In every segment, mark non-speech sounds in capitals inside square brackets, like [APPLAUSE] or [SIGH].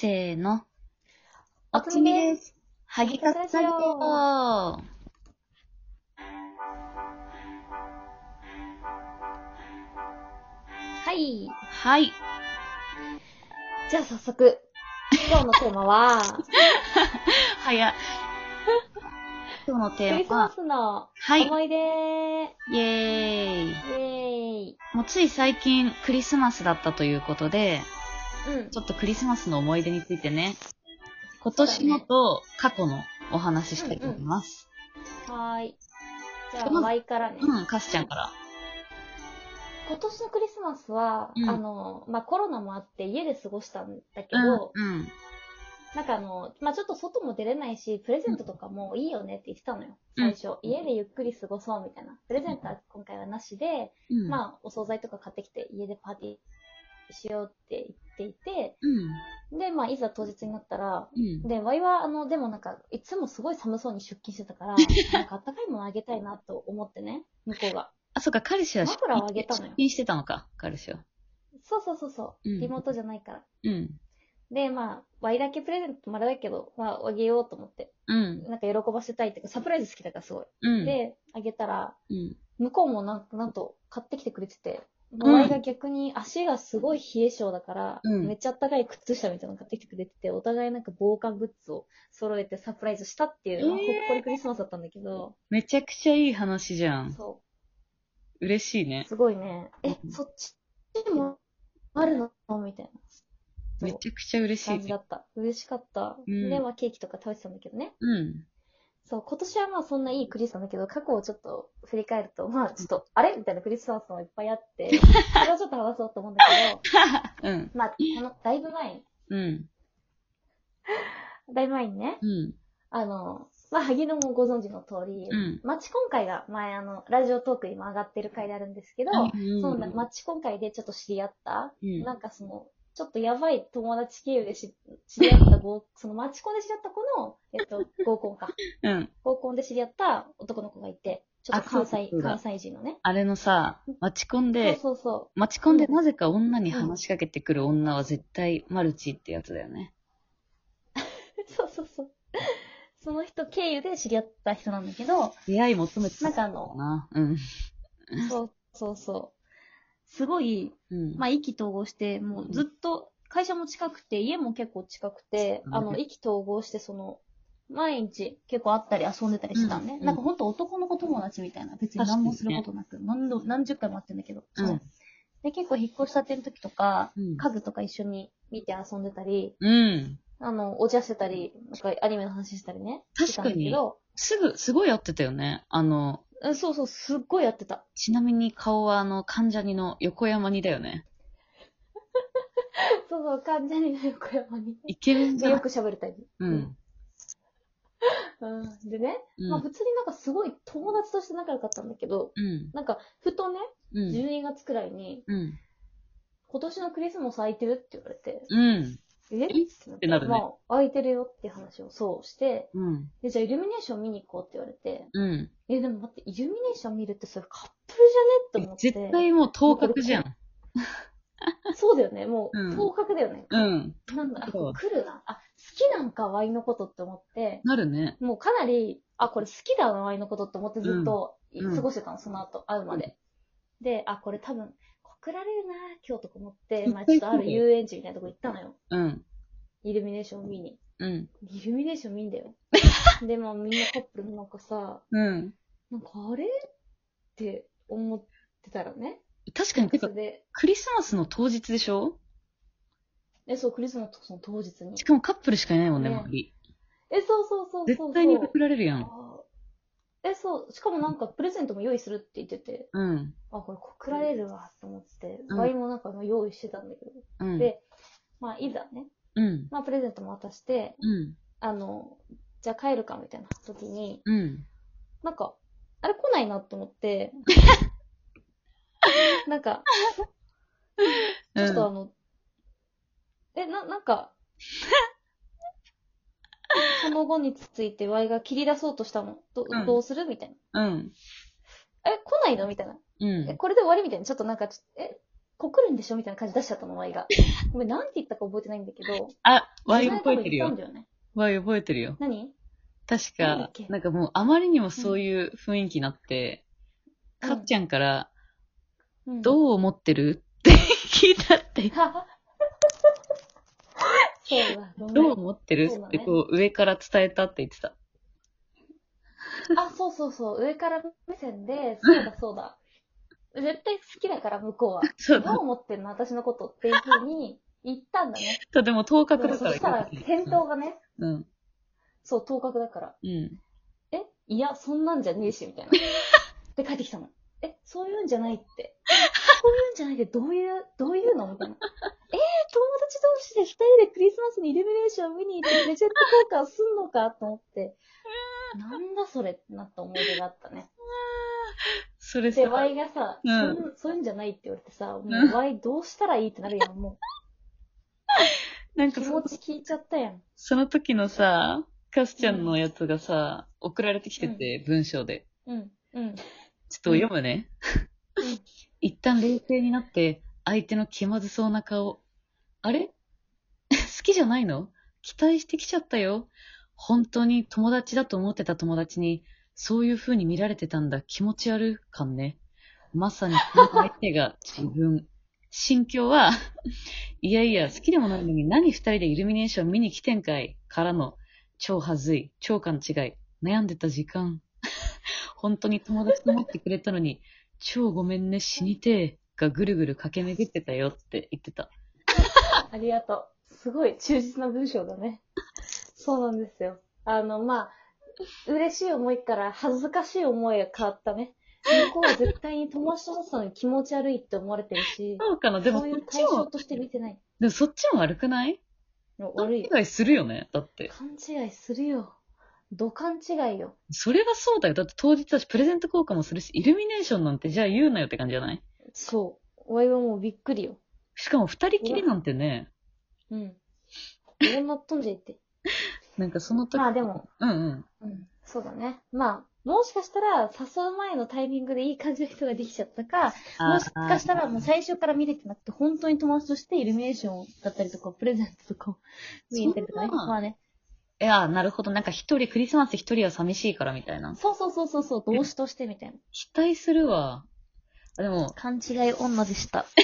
せーの。おつみです。はぎかつラジオ。ははい。い。じゃあ早速、今日のテーマは、[LAUGHS] 早い。今日のクテーマは、リスマスのはい。思い出、イェーイ。イェーイ。もうつい最近クリスマスだったということで、うんち。ょっとクリスマスの思い出についてね、今年のと過去のお話ししたいと思います。はーい。じゃあ、うん Y からね。うん、かすちゃんから。今年のクリスマスは、うんあの、まあ、コロナもあって家で過ごしたんだけうんど、、うん。なんかあの、まあ、ちょっと外も出れないし、プレゼントとかもいいよねって言ってたのよ、最初。家でゆっくり過ごそうみたいな。プレゼントは今回はなしで、まあ、お惣菜とか買ってきて家でパーティーしようって言っていて、うん。で、まあ、いざ当日になったら、うん。で、ワイは、あの、でもなんか、いつもすごい寒そうに出勤してたから、[LAUGHS] なんかあったかいものあげたいなと思ってね、向こうが。あ、そっか、彼氏はマフラーをあげたのよ出勤してたのか、彼氏は。そうそうそうそう、うんリモートじゃないから。うん。で、まあ、ワイだけプレゼントもらうけど、まあ、あげようと思って。うん。なんか喜ばせたいっていうか、サプライズ好きだからすごい。うん。で、あげたら、うん。向こうもなんなんと買ってきてくれてて、うんワイが逆に足がすごい冷え性だから、うんめっちゃあったかい靴下みたいなの買ってきてくれてて、お互いなんか防寒グッズを揃えてサプライズしたっていう、まあえーほっこりクリスマスだったんだけど、めちゃくちゃいい話じゃん。そ嬉しいねう、。すごいね。えう、んそっちもあるの？みたいな。めちゃくちゃ嬉しいね。感じだった。嬉しかった。うんで、まあケーキとか食べてたんだけどね。うん。そう、今年はまあそんないいクリスマスだけど、過去をちょっと振り返ると、まあちょっと、あれ？みたいなクリスマスもいっぱいあって、[LAUGHS] それをちょっと話そうと思うんだけど、[LAUGHS] うん。まあ、この、だいぶ前に、うん。だいぶ前にね、うん。あの、まあ、萩野もご存知の通り、うんマチコン会が前あの、ラジオトークにも上がってる回であるんですけど、うんそのマチコン会でちょっと知り合った、うんなんかその、ちょっとやばい友達経由でし知り合った合、そのマチコンで知り合った子の、えっと、[LAUGHS] 合コンか。うん。合コンで知り合った男の子がいて、ちょっと関あ西そ、うだ関西人のね。あれのさ、マチコンで、そうそうそマチコンでなぜか女に話しかけてくる女は絶対マルチってやつだよね。う。[LAUGHS] そうそうそう。その人経由で知り合った人なんだけど、出会い求めてたのな。うん。そうそうそう。すごい、うん。まあ、意気投合して、もうずっと、会社も近くて、家も結構近くて、うんあの、意気投合して、その、毎日結構会ったり遊んでたりしてたのね。うんなんかほんと男の子友達みたいな。別に何もすることなく、何度、何十回も会ってんだけど。うん。で、結構引っ越したての時とか、うん家具とか一緒に見て遊んでたり、うん。あの、お茶してたり、なんかアニメの話したりね。確かにしてたんだけど、すぐ、すごいやってたよね。あの、うんそうそう、すっごいやってた。ちなみに顔はあの、関ジャニの横山にだよね。[LAUGHS] そうそう、関ジャニの横山に。イケメンじゃよく喋るタイプ。うん。うん。でね、うんまあ普通になんかすごい友達として仲良かったんだけど、うん。なんかふとね、うん。12月くらいに、うん。今年のクリスマス空いてるって言われて、うん。え？え？ってなるねまあ、空いてるよって話をそうして、うん。で、じゃあイルミネーション見に行こうって言われて、うん。え、でも待って、イルミネーション見るってそれカップルじゃね？って思って。絶対もう頭角じゃん。[LAUGHS] そうだよね。もうんう、頭角だよね。うん。なんだ、あそう来るな。あ、好きなんか、ワイのことって思って、なるね。もうかなり、あ、これ好きだな、ワイのことって思ってずっとうん過ごしてたの、その後、会うまで。で、あ、これ多分、告られるな、今日とか思って、まあちょっとある遊園地みたいなとこ行ったのよ。うん。イルミネーション見に。うん。イルミネーション見んだよ。で、まあみんなカップルなんかさ、うん。なんかあれって思ってたらね。確かに、クリスマスの当日でしょえ、そう、クリスマスの当日にし。かもカップルしかいないもんね、周り。え、そうそうそうそうそう。絶対に告られるやん。え、そう、しかもなんかプレゼントも用意するって言ってて、うん。あ、これ告られるわと思って、うんワインもなんか用意してたんだけど、うん。でまあいざね、うん。まあプレゼントも渡して、うん。あの、じゃあ帰るかみたいな時に、うん。なんか、あれ来ないなと思って、[LAUGHS] なんか、ちょっとあの、え、な、なんか、[LAUGHS] [LAUGHS] その後についてワイが切り出そうとしたの。どうんどうするみたいな。うん。え、来ないのみたいな。うんえ、。これで終わりみたいな。ちょっとなんかちょ、え、告るんでしょみたいな感じ出しちゃったの、ワイが。[LAUGHS] ごめん、なんて言ったか覚えてないんだけど。あ、ワイ覚えてるよ。ワイ覚えてるよ。何？確かなんかもうあまりにもそういう雰囲気になって、うんかっちゃんから、うんどう思ってる？って聞いたって。どう思ってる？ねってこう上から伝えたって言ってた。あ、そうそうそう、上から目線で、そうだそうだ。絶対好きだから、向こうは。[LAUGHS] そうどう思ってんの私のことっていう風に言ったんだね。だ。でも当確だからそしたら、返答がね、うん。そう、当確だから。うん。えいや、そんなんじゃねえし、みたいな。[LAUGHS] で、帰ってきたの。え、そういうんじゃないって。そういうんじゃないって、どういう、どういうの？みたいな。えー、友達同士で二人でクリスマスにイルミネーション見に行ってプレゼント交換すんのかと思って。なんだそれってなった思い出があったね。で、それさ、Y がさ、うんそういうんじゃないって言われてさ、もうんう Y どうしたらいいってなるやん、もう。なんかそ気持ち聞いちゃったやん。その時のさ、カスちゃんのやつがさ、送られてきてて、文章で。うん、うん。ちょっと読むね。うん [LAUGHS] 一旦冷静になって、相手の気まずそうな顔。あれ？[LAUGHS] 好きじゃないの？期待してきちゃったよ。本当に友達だと思ってた友達に、そういう風に見られてたんだ。気持ち悪かんね。まさに相手が [LAUGHS] 自分。心境は、[LAUGHS] いやいや、好きでもないのに何二人でイルミネーション見に来てんかいからの、超はずい、超勘違い、悩んでた時間。本当に友達と思ってくれたのに、超ごめんね、死にてえ、がぐるぐる駆け巡ってたよって言ってた。[LAUGHS] ありがとう。すごい忠実な文章だね。そうなんですよ。あの、まあ、嬉しい思いから恥ずかしい思いが変わったね。向こうは絶対に友達と思ってたのに気持ち悪いって思われてるし、そうかなでもそういう対象として見てない。でもそっちも悪くない？悪いよ。勘違いするよねだって。勘違いするよ。ど勘違いよ。それはそうだよ。だって当日だし、プレゼント交換もするし、イルミネーションなんてじゃあ言うなよって感じじゃない？そう。おいはもうびっくりよ。しかも二人きりなんてね、うん。俺もっとんじゃいって。なんかその時。まあでも。うんうん。うん。そうだね。まあ、もしかしたら誘う前のタイミングでいい感じの人ができちゃったか、もしかしたらもう最初から見れてなくて、本当に友達としてイルミネーションだったりとか、プレゼントとかを見に行ったりとかね。まあね。いや、なるほど。なんか一人、クリスマス一人は寂しいからみたいな。そうそうそうそうそう、動詞としてみたいな。期待するわ。あでも、勘違い女でした。[LAUGHS]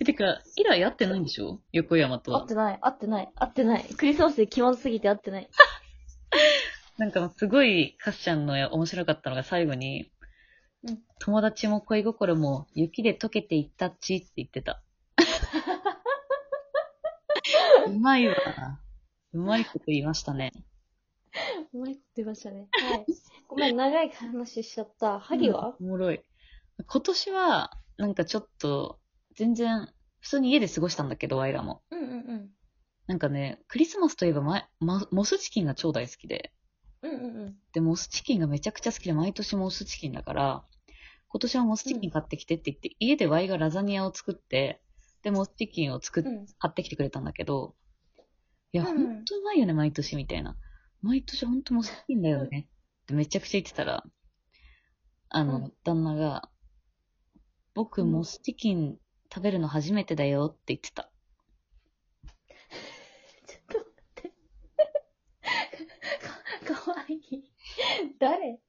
えてか、以来会ってないんでしょ？横山とは合っ。てない、合ってない、合ってない。クリスマスで気まずすぎて合ってない。[LAUGHS] なんかすごい、カスちゃんの面白かったのが最後に、うん友達も恋心も雪で溶けていったっちって言ってた。[LAUGHS] うまいわ。うまいこと言いましたね。うまいこと言いましたね。はい。ごめん、長い話しちゃった。萩は？おもろい。今年は、なんかちょっと、全然、普通に家で過ごしたんだけど、ワイらも。うんうんうん。なんかね、クリスマスといえば、ま、ま、モスチキンが超大好きで。うんうんうん。で、モスチキンがめちゃくちゃ好きで、毎年モスチキンだから、今年はモスチキン買ってきてって言って、家でワイがラザニアを作って、で、モスチキンを作っ、うん買ってきてくれたんだけど、いや、うんほんとうまいよね、毎年、みたいな。毎年ほんとモスチキンだよね。ってめちゃくちゃ言ってたら、あの、うん旦那が、僕、うんモスチキン食べるの初めてだよって言ってた。[LAUGHS] ちょっと待って。か、かわいい。誰？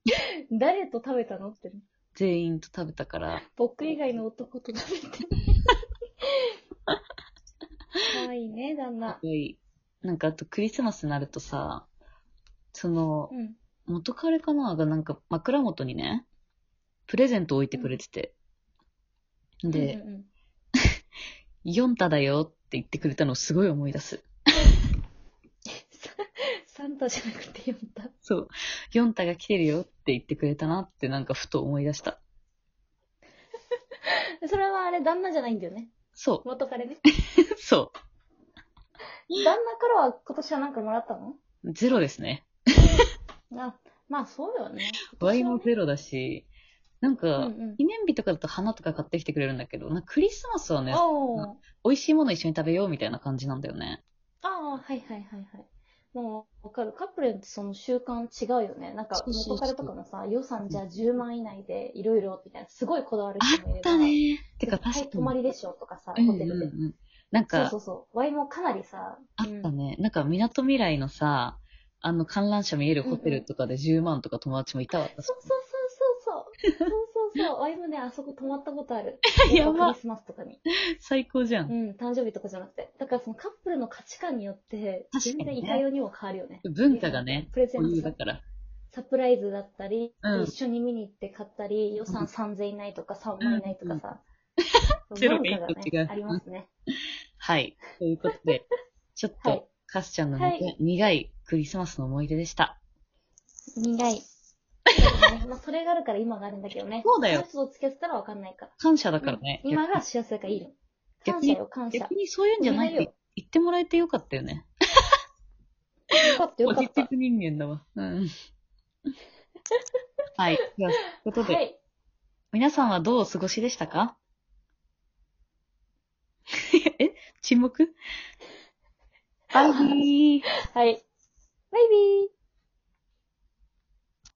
誰と食べたのって。全員と食べたから、僕以外の男と食べて。かわいいね、旦那す。ごい、なんかあとクリスマスになるとさ、その、うん。元彼かながなんか枕元にね、プレゼント置いてくれてて。で、うんうんうん [LAUGHS] ヨンタだよって言ってくれたのをすごい思い出す。[LAUGHS] サンタじゃなくて読んだ。そう。ヨンタが来てるよって言ってくれたなってなんかふと思い出した。[LAUGHS] それはあれ、旦那じゃないんだよね。そ元彼ね。う。そ旦那からは今年はなんかもらったの？う。ゼロですね。あ、まあそうよね。ワイもゼロだし、なんうか、んうん。記念日とかだと花とか買ってきてくれるんだけど、なんかクリスマスはね、おー。美味しいもの一緒に食べようみたいな感じなんだよね。ああ、はいはいはいはい。もう、わかる。カップルってその習慣違うよね。なんか、そうそうそう元彼とかもさ、予算じゃあ10万以内でいろいろみたいな、すごいこだわる人もいれば。あった。ね。てか確かに。泊まりでしょとかさ、うんうんホテルで。うん。なんか、そうそうそう。ワイもかなりさ、あったね。なんか、港未来のさ、あの観覧車見えるホテルとかで10万とか友達もいたわ。そうそうそうそうそう。そうそうそう。ワイもね、あそこ泊まったことある。[LAUGHS] やクリスマスとかに。最高じゃ。うんん、誕生日とかじゃなくて。だからそのカップルの価値観によって、全然いかようにも変わるよね。文化がね、プレゼントだから。サプライズだったり、うん一緒に見に行って買ったり、予算3000以内とか3万以内とかさ。ゼロが文化が一個違うね、ありますね。はい。ということで、[LAUGHS] ちょっはいと、カスちゃんのはい苦いクリスマスの思い出でした。苦い。ね [LAUGHS] まあ、それがあるから今があるんだけどね。そうだよその人と付き合ってたらわかんないから。感謝だからね。うん今が幸せだからいいの。感謝よ、感謝。逆にそういうんじゃないよ言ってもらえてよかったよね。よかったよかった。[LAUGHS] ポジ人間だわ。うん。はい。では、ということで、はい。皆さんはどうお過ごしでしたか？[LAUGHS] え？沈黙？バイビーはい。バイビー。